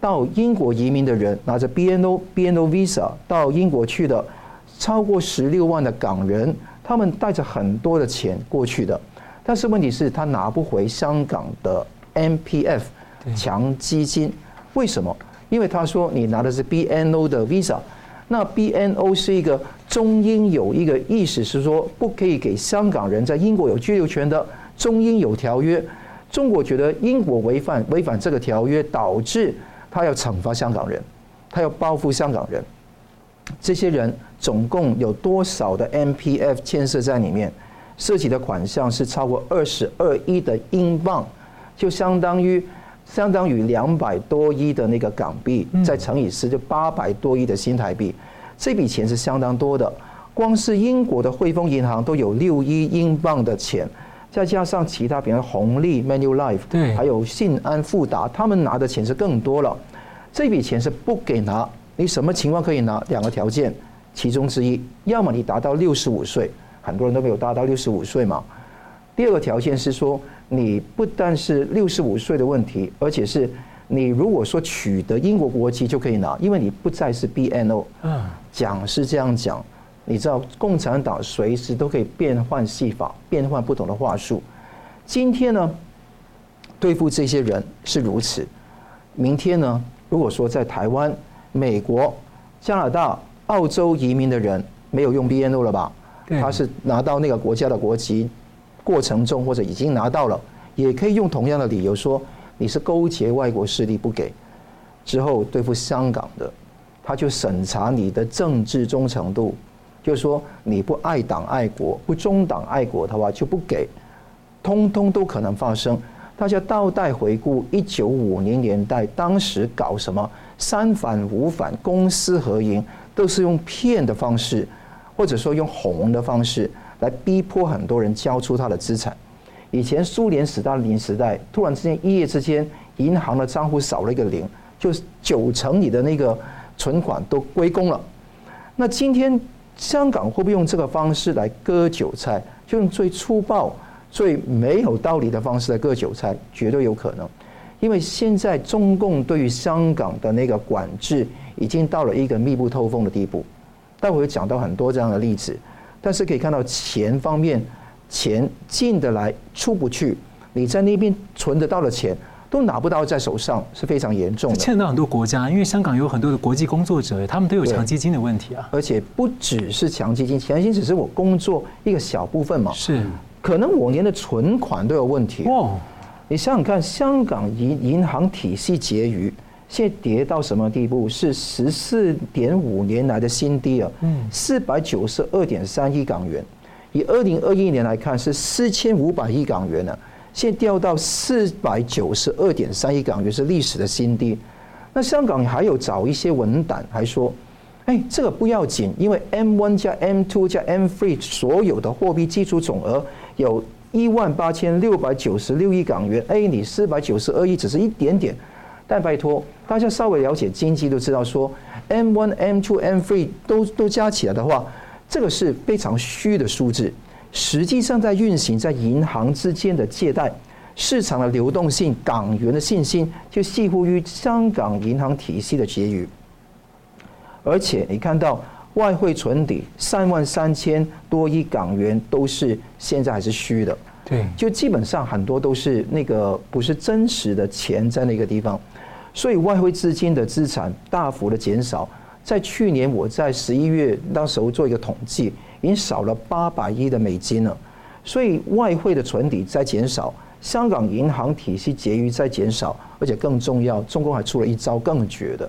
到英国移民的人拿着 BNO BNO Visa 到英国去的，超过十六万的港人，他们带着很多的钱过去的，但是问题是，他拿不回香港的 MPF 强基金，为什么？因为他说你拿的是 BNO 的 Visa，那 BNO 是一个中英有一个意思是说不可以给香港人在英国有居留权的，中英有条约，中国觉得英国违反违反这个条约，导致。他要惩罚香港人，他要报复香港人。这些人总共有多少的 MPF 牵涉在里面？涉及的款项是超过二十二亿的英镑，就相当于相当于两百多亿的那个港币，再乘以十就八百多亿的新台币。这笔钱是相当多的。光是英国的汇丰银行都有六亿英镑的钱。再加上其他，比如红利、Manulife，对，还有信安、富达，他们拿的钱是更多了。这笔钱是不给拿，你什么情况可以拿？两个条件，其中之一，要么你达到六十五岁，很多人都没有达到六十五岁嘛。第二个条件是说，你不但是六十五岁的问题，而且是你如果说取得英国国籍就可以拿，因为你不再是 BNO。嗯，讲是这样讲。你知道共产党随时都可以变换戏法，变换不同的话术。今天呢，对付这些人是如此；明天呢，如果说在台湾、美国、加拿大、澳洲移民的人没有用 BNO 了吧？他是拿到那个国家的国籍过程中，或者已经拿到了，也可以用同样的理由说你是勾结外国势力不给。之后对付香港的，他就审查你的政治忠诚度。就是说，你不爱党爱国，不忠党爱国的话，就不给，通通都可能发生。大家倒带回顾一九五零年代，当时搞什么三反五反、公私合营，都是用骗的方式，或者说用哄的方式来逼迫很多人交出他的资产。以前苏联史大林时代，突然之间一夜之间，银行的账户少了一个零，就九成你的那个存款都归公了。那今天。香港会不会用这个方式来割韭菜？就用最粗暴、最没有道理的方式来割韭菜，绝对有可能。因为现在中共对于香港的那个管制已经到了一个密不透风的地步。待会会讲到很多这样的例子，但是可以看到钱方面，钱进得来出不去，你在那边存得到的钱。都拿不到在手上是非常严重的，欠到很多国家，因为香港有很多的国际工作者，他们都有强基金的问题啊。而且不只是强基金，强基金只是我工作一个小部分嘛。是，可能我连的存款都有问题。哦，你想想看，香港银银行体系结余，现在跌到什么地步？是十四点五年来的新低啊！嗯，四百九十二点三亿港元，以二零二一年来看是四千五百亿港元呢，现在掉到四百九十二点三亿港元是历史的新低。那香港还有找一些文档还说，哎，这个不要紧，因为 M one 加 M two 加 M three 所有的货币基础总额有一万八千六百九十六亿港元，哎，你四百九十二亿只是一点点。但拜托，大家稍微了解经济都知道，说 M one、M two、M three 都都加起来的话，这个是非常虚的数字。实际上在运行，在银行之间的借贷、市场的流动性、港元的信心，就系乎于香港银行体系的结余。而且你看到外汇存底三万三千多亿港元，都是现在还是虚的。对，就基本上很多都是那个不是真实的钱在那个地方。所以外汇资金的资产大幅的减少，在去年我在十一月那时候做一个统计，已经少了八百亿的美金了。所以外汇的存底在减少，香港银行体系结余在减少，而且更重要，中共还出了一招更绝的，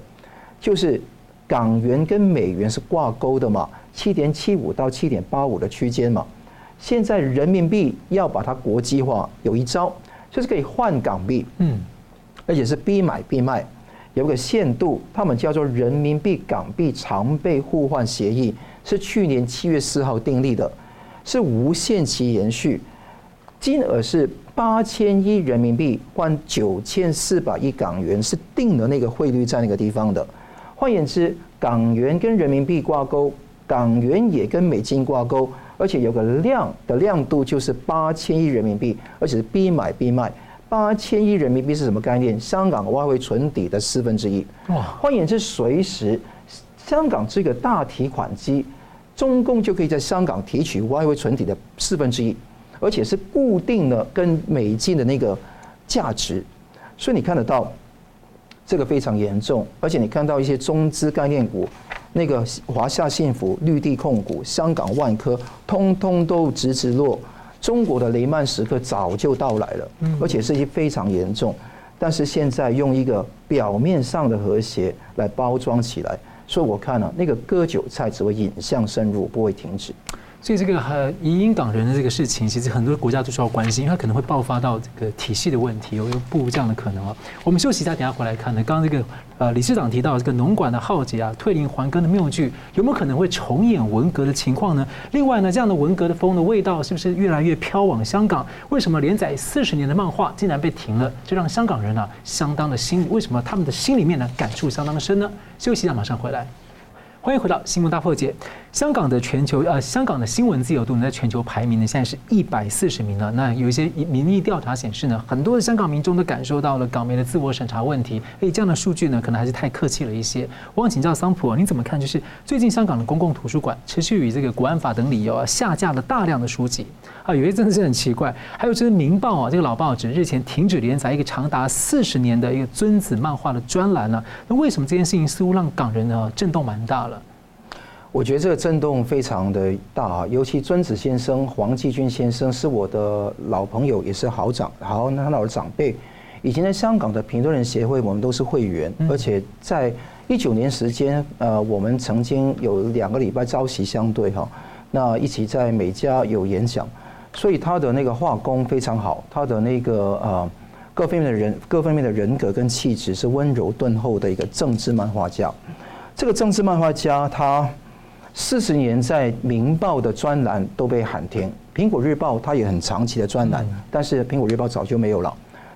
就是港元跟美元是挂钩的嘛，七点七五到七点八五的区间嘛。现在人民币要把它国际化，有一招就是可以换港币，嗯。而且是逼买逼卖，有个限度，他们叫做人民币港币常备互换协议，是去年七月四号订立的，是无限期延续，金额是八千亿人民币换九千四百亿港元，是定的那个汇率在那个地方的。换言之，港元跟人民币挂钩，港元也跟美金挂钩，而且有个量的亮度就是八千亿人民币，而且是逼买逼卖。八千亿人民币是什么概念？香港外汇存底的四分之一。哇！换言之，随时香港这个大提款机，中共就可以在香港提取外汇存底的四分之一，而且是固定的跟美金的那个价值。所以你看得到，这个非常严重。而且你看到一些中资概念股，那个华夏幸福、绿地控股、香港万科，通通都直直落。中国的雷曼时刻早就到来了，而且是一非常严重，但是现在用一个表面上的和谐来包装起来，所以我看呢、啊，那个割韭菜只会引向深入，不会停止。所以这个呃移民港人的这个事情，其实很多国家都需要关心，因为它可能会爆发到这个体系的问题，有有不如这样的可能哦。我们休息一下，等下回来看呢。刚刚这个呃理事长提到这个农管的浩劫啊，退林还耕的谬剧，有没有可能会重演文革的情况呢？另外呢，这样的文革的风的味道是不是越来越飘往香港？为什么连载四十年的漫画竟然被停了？这让香港人啊相当的心，为什么他们的心里面呢感触相当的深呢？休息一下，马上回来。欢迎回到《新闻大破解》。香港的全球呃，香港的新闻自由度呢，在全球排名呢，现在是一百四十名了。那有一些民意调查显示呢，很多的香港民众都感受到了港媒的自我审查问题。诶，这样的数据呢，可能还是太客气了一些。我想请教桑普啊，你怎么看？就是最近香港的公共图书馆持续以这个国安法等理由啊，下架了大量的书籍啊，有些真的是很奇怪。还有就是《明报》啊，这个老报纸日前停止连载一个长达四十年的一个尊子漫画的专栏呢。那为什么这件事情似乎让港人呢震动蛮大了？我觉得这个震动非常的大啊，尤其尊子先生黄继军先生是我的老朋友，也是好长好那老的长辈。以前在香港的评论人协会，我们都是会员，而且在一九年时间，呃，我们曾经有两个礼拜朝夕相对哈，那一起在美加有演讲，所以他的那个画工非常好，他的那个呃各方面的人各方面的人格跟气质是温柔敦厚的一个政治漫画家。这个政治漫画家他。四十年在《明报》的专栏都被喊停，《苹果日报》它也很长期的专栏，但是《苹果日报》早就没有了。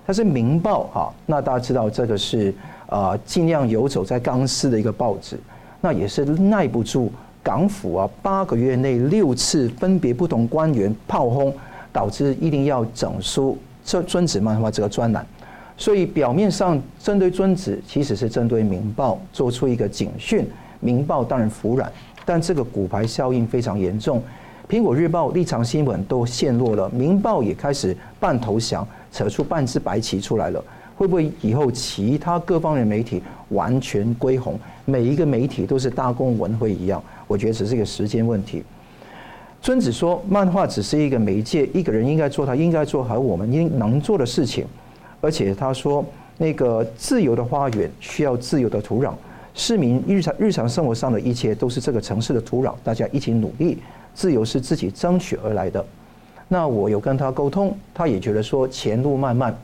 它是《明报》哈，那大家知道这个是啊，尽量游走在钢丝的一个报纸，那也是耐不住港府啊八个月内六次分别不同官员炮轰，导致一定要整书这尊子漫画这个专栏。所以表面上针对尊子，其实是针对《明报》做出一个警讯，《明报》当然服软。但这个骨牌效应非常严重，苹果日报、立场新闻都陷落了，明报也开始半投降，扯出半只白旗出来了。会不会以后其他各方的媒体完全归红？每一个媒体都是大公文汇一样？我觉得只是一个时间问题。孙子说，漫画只是一个媒介，一个人应该做他应该做好我们应能做的事情。而且他说，那个自由的花园需要自由的土壤，市民日常日常生活上的一切都是这个城市的土壤，大家一起努力，自由是自己争取而来的。那我有跟他沟通，他也觉得说前路漫漫，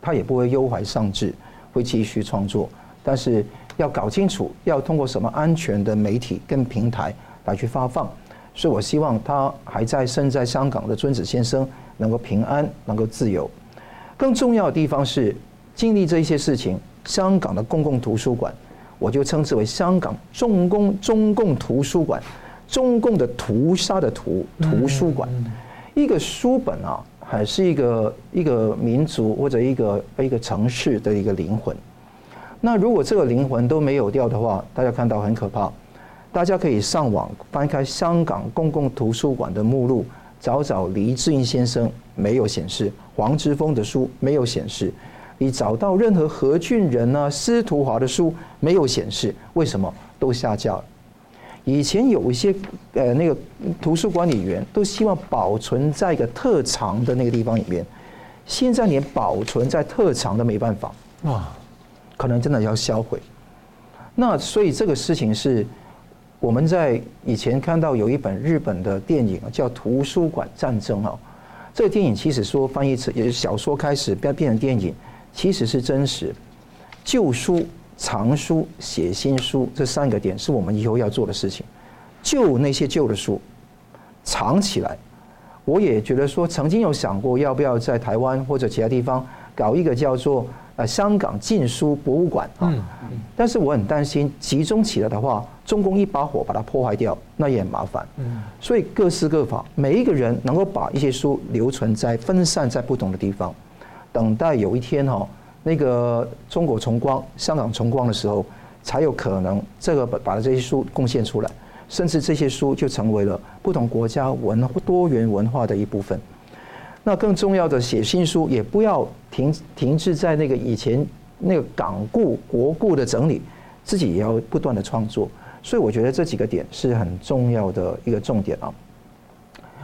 他也不会忧怀丧志，会继续创作，但是要搞清楚要通过什么安全的媒体跟平台来去发放。所以我希望他还在身在香港的尊子先生能够平安，能够自由。更重要的地方是。经历这一些事情，香港的公共图书馆，我就称之为香港中共中共图书馆，中共的屠杀的图图书馆。一个书本啊，还是一个一个民族或者一个一个城市的一个灵魂。那如果这个灵魂都没有掉的话，大家看到很可怕。大家可以上网翻开香港公共图书馆的目录，找找黎智英先生，没有显示；黄之锋的书没有显示。你找到任何何俊仁啊、司徒华的书没有显示，为什么都下架了？以前有一些呃那个图书管理员都希望保存在一个特长的那个地方里面，现在连保存在特长都没办法，哇，可能真的要销毁。那所以这个事情是我们在以前看到有一本日本的电影叫《图书馆战争》啊，这个电影其实说翻译成也是小说开始变变成电影。其实是真实，旧书、藏书、写新书这三个点是我们以后要做的事情。旧那些旧的书，藏起来。我也觉得说，曾经有想过要不要在台湾或者其他地方搞一个叫做呃香港禁书博物馆啊。但是我很担心集中起来的话，中共一把火把它破坏掉，那也很麻烦。所以各施各法，每一个人能够把一些书留存在分散在不同的地方。等待有一天哈，那个中国重光、香港重光的时候，才有可能这个把把这些书贡献出来，甚至这些书就成为了不同国家文多元文化的一部分。那更重要的，写新书也不要停停滞在那个以前那个港故国故的整理，自己也要不断的创作。所以我觉得这几个点是很重要的一个重点啊。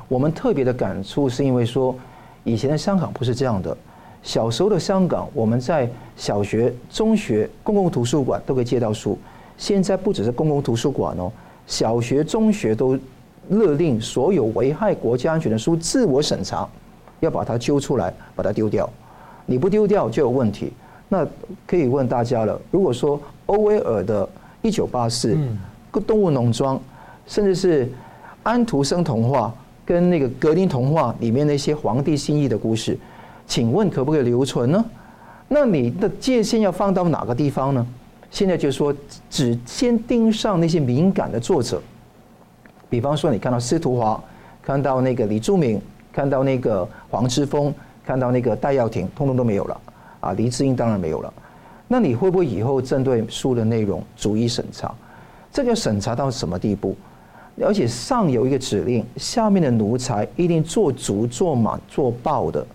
我们特别的感触是因为说，以前的香港不是这样的。小时候的香港，我们在小学、中学公共图书馆都可以借到书。现在不只是公共图书馆哦，小学、中学都勒令所有危害国家安全的书自我审查，要把它揪出来，把它丢掉。你不丢掉就有问题。那可以问大家了，如果说欧威尔的《一九八四》、《动物农庄》，甚至是安徒生童话跟那个格林童话里面那些皇帝心意的故事。请问可不可以留存呢？那你的界限要放到哪个地方呢？现在就说，只先盯上那些敏感的作者，比方说你看到司徒华，看到那个李柱铭，看到那个黄之锋，看到那个戴耀廷，通通都没有了啊！黎智英当然没有了。那你会不会以后针对书的内容逐一审查？这个审查到什么地步？而且上有一个指令，下面的奴才一定做足、做满、做爆的。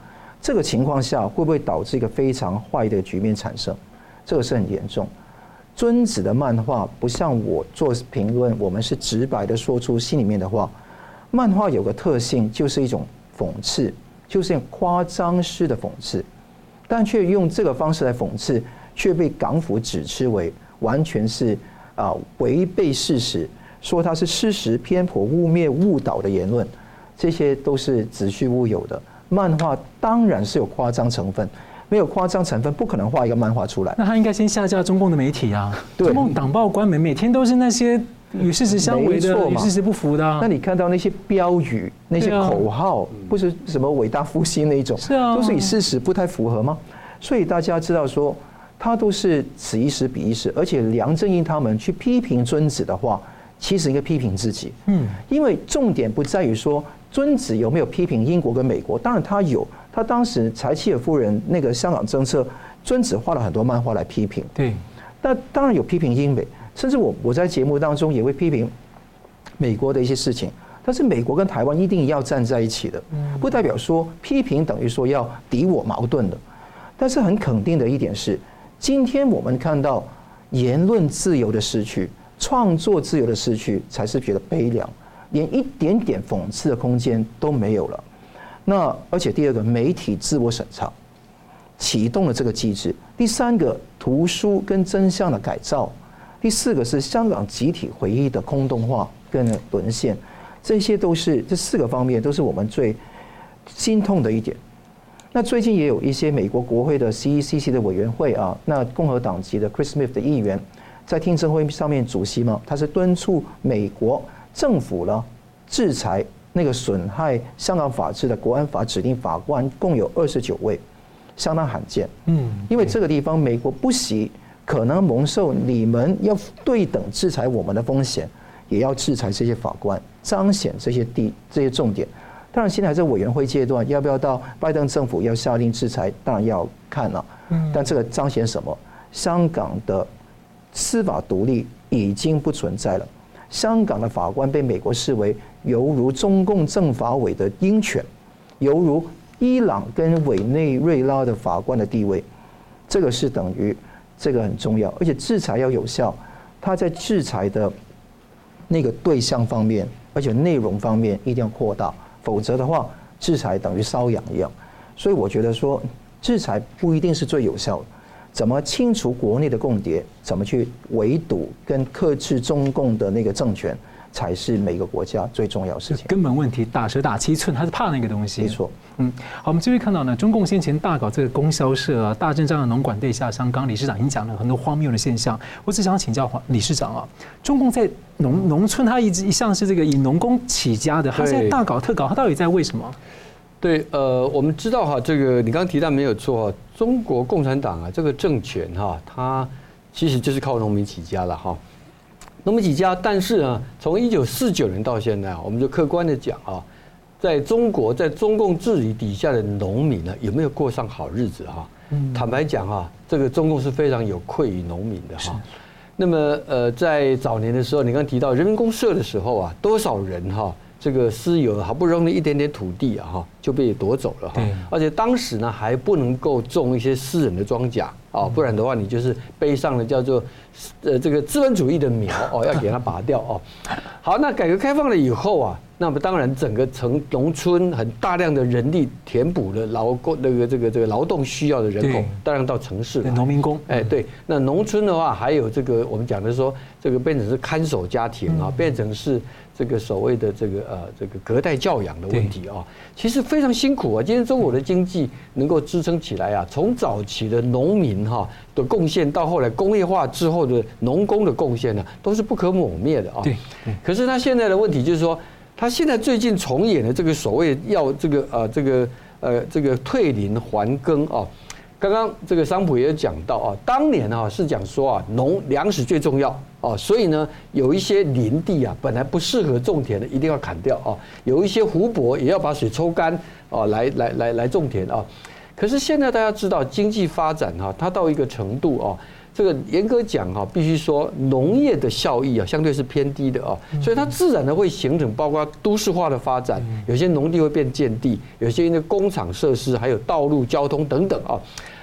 这个情况下会不会导致一个非常坏的局面产生？这个是很严重。尊子的漫画不像我做评论，我们是直白的说出心里面的话。漫画有个特性，就是一种讽刺，就是夸张式的讽刺，但却用这个方式来讽刺，却被港府指斥为完全是啊违背事实，说它是事实偏颇、污蔑、误导的言论，这些都是子虚乌有的。漫画当然是有夸张成分，没有夸张成分不可能画一个漫画出来。那他应该先下架中共的媒体啊！对，中共党报官媒每天都是那些与事实相违的、与事实不符的、啊。那你看到那些标语、那些口号，啊、不是什么伟大复兴那一种，是啊，都是与事实不太符合吗？所以大家知道说，他都是此一时彼一时，而且梁振英他们去批评尊子的话，其实应该批评自己。嗯，因为重点不在于说。尊子有没有批评英国跟美国？当然他有，他当时柴契尔夫人那个香港政策，尊子画了很多漫画来批评。对，那当然有批评英美，甚至我我在节目当中也会批评美国的一些事情。但是美国跟台湾一定要站在一起的，不代表说批评等于说要敌我矛盾的。但是很肯定的一点是，今天我们看到言论自由的失去，创作自由的失去，才是觉得悲凉。连一点点讽刺的空间都没有了。那而且第二个，媒体自我审查启动了这个机制，第三个图书跟真相的改造，第四个是香港集体回忆的空洞化跟沦陷，这些都是这四个方面都是我们最心痛的一点。那最近也有一些美国国会的 CECC 的委员会啊，那共和党籍的 Chris Smith 的议员在听证会上面主席嘛，他是敦促美国政府呢制裁那个损害香港法治的国安法指定法官，共有二十九位。相当罕见，嗯，因为这个地方美国不惜可能蒙受你们要对等制裁我们的风险，也要制裁这些法官，彰显这些地这些重点。当然，现在还在委员会阶段，要不要到拜登政府要下令制裁，当然要看了。嗯，但这个彰显什么？香港的司法独立已经不存在了，香港的法官被美国视为犹如中共政法委的鹰犬，犹如。伊朗跟委内瑞拉的法官的地位，这个是等于这个很重要，而且制裁要有效，他在制裁的那个对象方面，而且内容方面一定要扩大，否则的话，制裁等于瘙痒一样。所以我觉得说，制裁不一定是最有效的，怎么清除国内的共谍，怎么去围堵跟克制中共的那个政权。才是每个国家最重要的事情。根本问题，打蛇打七寸，他是怕那个东西。没错，嗯，好，我们继续看到呢，中共先前大搞这个供销社啊，大阵仗的农管对下乡，刚理事长已经讲了很多荒谬的现象。我只想请教黄理事长啊，中共在农农村，他一直一向是这个以农工起家的，他现在大搞特搞，他到底在为什么？对，呃，我们知道哈，这个你刚刚提到没有错，中国共产党啊，这个政权哈，它其实就是靠农民起家了哈。农民起家，但是呢，从一九四九年到现在啊，我们就客观的讲啊，在中国在中共治理底下的农民呢，有没有过上好日子哈？坦白讲啊，这个中共是非常有愧于农民的哈。那么呃，在早年的时候，你刚提到人民公社的时候啊，多少人哈，这个私有好不容易一点点土地啊哈，就被夺走了哈。而且当时呢，还不能够种一些私人的庄稼啊，不然的话，你就是背上了叫做。呃，这个资本主义的苗哦，要给它拔掉哦。好，那改革开放了以后啊，那么当然整个城农村很大量的人力填补了劳工那个这个这个劳动需要的人口，大量到城市了。农民工，哎，对，那农村的话还有这个我们讲的说，这个变成是看守家庭啊，变成是。这个所谓的这个呃这个隔代教养的问题啊，其实非常辛苦啊。今天中国的经济能够支撑起来啊，从早期的农民哈的贡献，到后来工业化之后的农工的贡献呢，都是不可磨灭的啊。对。可是他现在的问题就是说，他现在最近重演的这个所谓要这个呃这个呃这个退林还耕啊。刚刚这个桑普也有讲到啊，当年啊是讲说啊农粮食最重要啊，所以呢有一些林地啊本来不适合种田的一定要砍掉啊，有一些湖泊也要把水抽干啊，来来来来种田啊。可是现在大家知道经济发展哈，它到一个程度啊，这个严格讲哈，必须说农业的效益啊相对是偏低的啊，所以它自然的会形成包括都市化的发展，有些农地会变建地，有些因为工厂设施还有道路交通等等啊。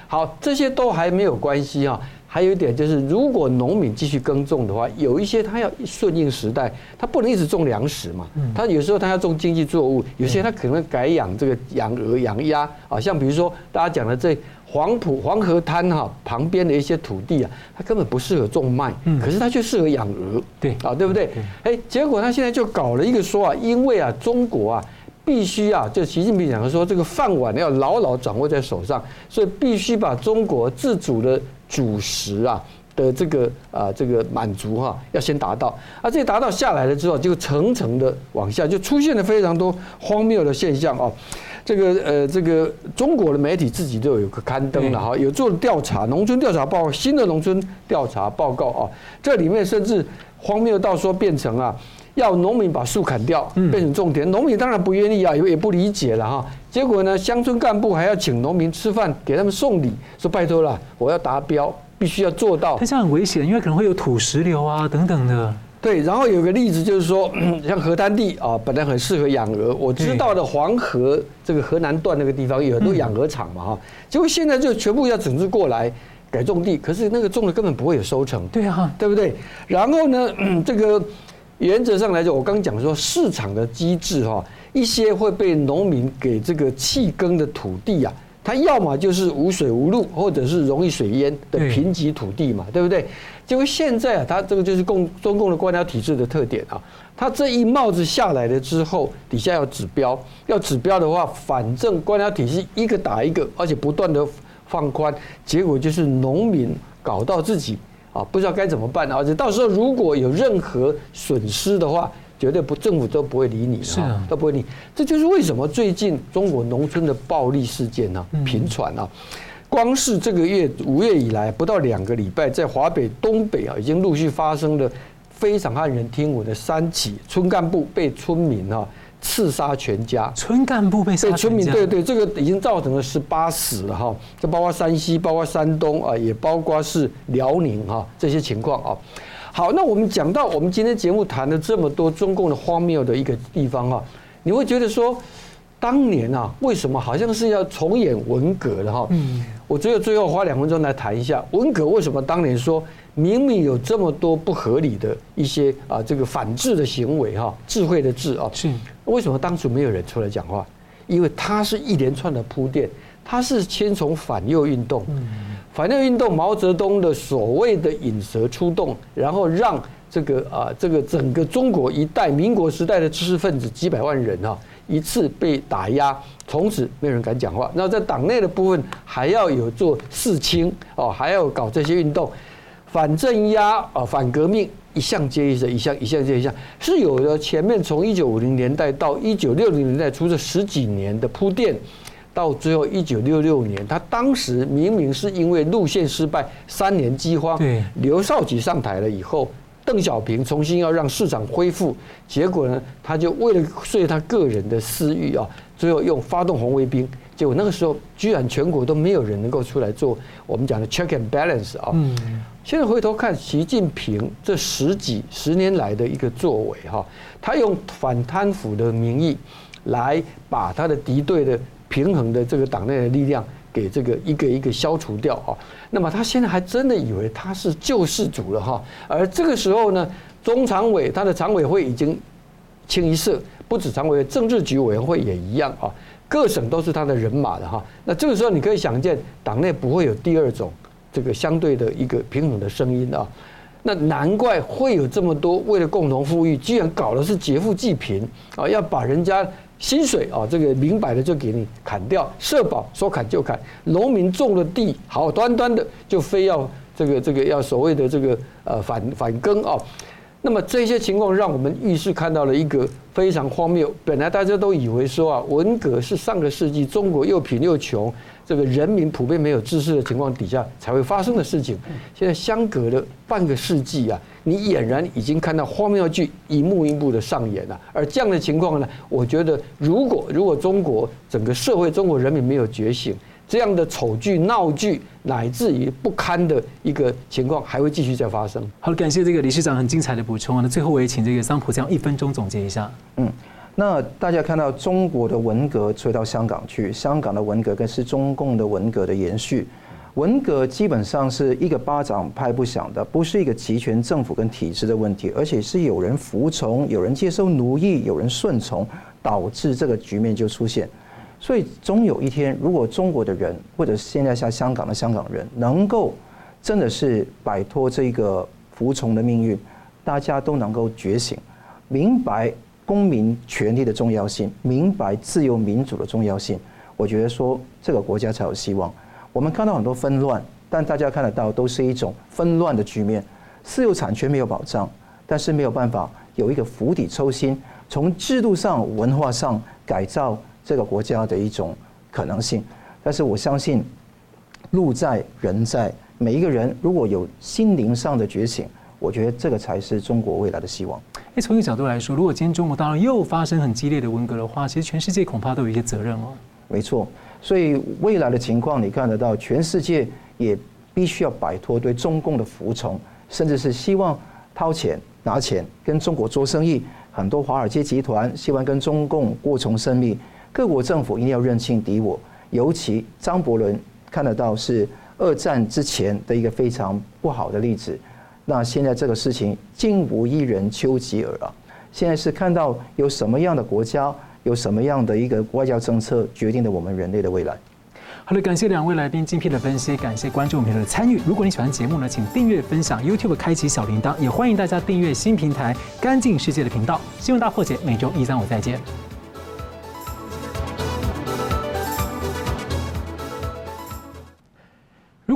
好，这些都还没有关系啊。还有一点就是，如果农民继续耕种的话，有一些他要顺应时代，他不能一直种粮食嘛。他有时候他要种经济作物，有些他可能改养这个养鹅、养鸭啊。像比如说大家讲的这黄埔黄河滩哈旁边的一些土地啊，它根本不适合种麦，可是它却适合养鹅。对啊，对不对？哎，结果他现在就搞了一个说啊，因为啊中国啊。必须啊，就习近平讲的说，这个饭碗要牢牢掌握在手上，所以必须把中国自主的主食啊的这个啊这个满足哈，要先达到。啊，这达到下来了之后，就层层的往下，就出现了非常多荒谬的现象啊。这个呃，这个中国的媒体自己都有个刊登了哈，有做调查，农村调查报告，新的农村调查报告啊，这里面甚至荒谬到说变成啊。要农民把树砍掉，变成种田，农民当然不愿意啊，也也不理解了哈。结果呢，乡村干部还要请农民吃饭，给他们送礼，说拜托了，我要达标，必须要做到。这样很危险，因为可能会有土石流啊等等的。对，然后有个例子就是说，像河滩地啊，本来很适合养鹅，我知道的黄河这个河南段那个地方有很多养鹅场嘛哈，结果现在就全部要整治过来改种地，可是那个种的根本不会有收成。对啊，对不对？然后呢，这个。原则上来讲，我刚讲说市场的机制哈，一些会被农民给这个弃耕的土地啊，它要么就是无水无路，或者是容易水淹的贫瘠土地嘛，对不对？结果现在啊，它这个就是共中共的官僚体制的特点啊。它这一帽子下来了之后，底下要指标，要指标的话，反正官僚体系一个打一个，而且不断的放宽，结果就是农民搞到自己啊，不知道该怎么办，而且到时候如果有任何损失的话，绝对不政府都不会理你，是啊，都不会理。这就是为什么最近中国农村的暴力事件呢频传啊。光是这个月五月以来，不到两个礼拜，在华北、东北啊，已经陆续发生了非常骇人听闻的三起村干部被村民啊刺杀全家。村干部被杀，被村民对对，这个已经造成了十八死了哈，这包括山西、包括山东啊，也包括是辽宁哈这些情况啊。好，那我们讲到我们今天节目谈了这么多中共的荒谬的一个地方啊，你会觉得说，当年啊，为什么好像是要重演文革的哈？嗯。我只有最后花两分钟来谈一下文革为什么当年说明明有这么多不合理的一些啊这个反智的行为哈，智慧的智啊，是为什么当初没有人出来讲话？因为它是一连串的铺垫，它是先从反右运动，反右运动毛泽东的所谓的引蛇出洞，然后让这个啊这个整个中国一代民国时代的知识分子几百万人啊。一次被打压，从此没有人敢讲话。那在党内的部分，还要有做四清哦，还要搞这些运动，反镇压啊，反革命，一项接一项，一项一项接一项，是有的。前面从一九五零年代到一九六零年代，出这十几年的铺垫，到最后一九六六年，他当时明明是因为路线失败，三年饥荒，刘少奇上台了以后。邓小平重新要让市场恢复，结果呢，他就为了遂他个人的私欲啊，最后用发动红卫兵，结果那个时候居然全国都没有人能够出来做我们讲的 check and balance 啊。嗯。现在回头看习近平这十几十年来的一个作为哈，他用反贪腐的名义来把他的敌对的平衡的这个党内的力量。给这个一个一个消除掉啊，那么他现在还真的以为他是救世主了哈，而这个时候呢，中常委他的常委会已经清一色，不止常委，政治局委员会也一样啊，各省都是他的人马的哈。那这个时候你可以想见，党内不会有第二种这个相对的一个平衡的声音啊。那难怪会有这么多为了共同富裕，居然搞的是劫富济贫啊，要把人家。薪水啊，这个明摆的就给你砍掉，社保说砍就砍，农民种了地，好端端的就非要这个这个要所谓的这个呃反反耕啊。那么这些情况让我们预示看到了一个非常荒谬。本来大家都以为说啊，文革是上个世纪中国又贫又穷，这个人民普遍没有知识的情况底下才会发生的事情。现在相隔了半个世纪啊，你俨然已经看到荒谬剧一幕一幕的上演了。而这样的情况呢，我觉得如果如果中国整个社会中国人民没有觉醒。这样的丑剧、闹剧，乃至于不堪的一个情况，还会继续再发生。好，感谢这个理事长很精彩的补充啊。那最后我也请这个桑普这样一分钟总结一下。嗯，那大家看到中国的文革吹到香港去，香港的文革更是中共的文革的延续。文革基本上是一个巴掌拍不响的，不是一个集权政府跟体制的问题，而且是有人服从、有人接受奴役、有人顺从，导致这个局面就出现。所以，终有一天，如果中国的人，或者现在像香港的香港人，能够真的是摆脱这个服从的命运，大家都能够觉醒，明白公民权利的重要性，明白自由民主的重要性，我觉得说这个国家才有希望。我们看到很多纷乱，但大家看得到都是一种纷乱的局面，私有产权没有保障，但是没有办法有一个釜底抽薪，从制度上、文化上改造。这个国家的一种可能性，但是我相信，路在人在，每一个人如果有心灵上的觉醒，我觉得这个才是中国未来的希望。诶，从一个角度来说，如果今天中国大陆又发生很激烈的文革的话，其实全世界恐怕都有一些责任哦。没错，所以未来的情况你看得到，全世界也必须要摆脱对中共的服从，甚至是希望掏钱拿钱跟中国做生意。很多华尔街集团希望跟中共过从甚密。各国政府一定要认清敌我，尤其张伯伦看得到是二战之前的一个非常不好的例子。那现在这个事情竟无一人丘吉尔啊！现在是看到有什么样的国家，有什么样的一个外交政策决定了我们人类的未来。好了，感谢两位来宾精辟的分析，感谢观众朋友的参与。如果你喜欢节目呢，请订阅、分享 YouTube，开启小铃铛，也欢迎大家订阅新平台“干净世界”的频道。新闻大破解每周一、三、五再见。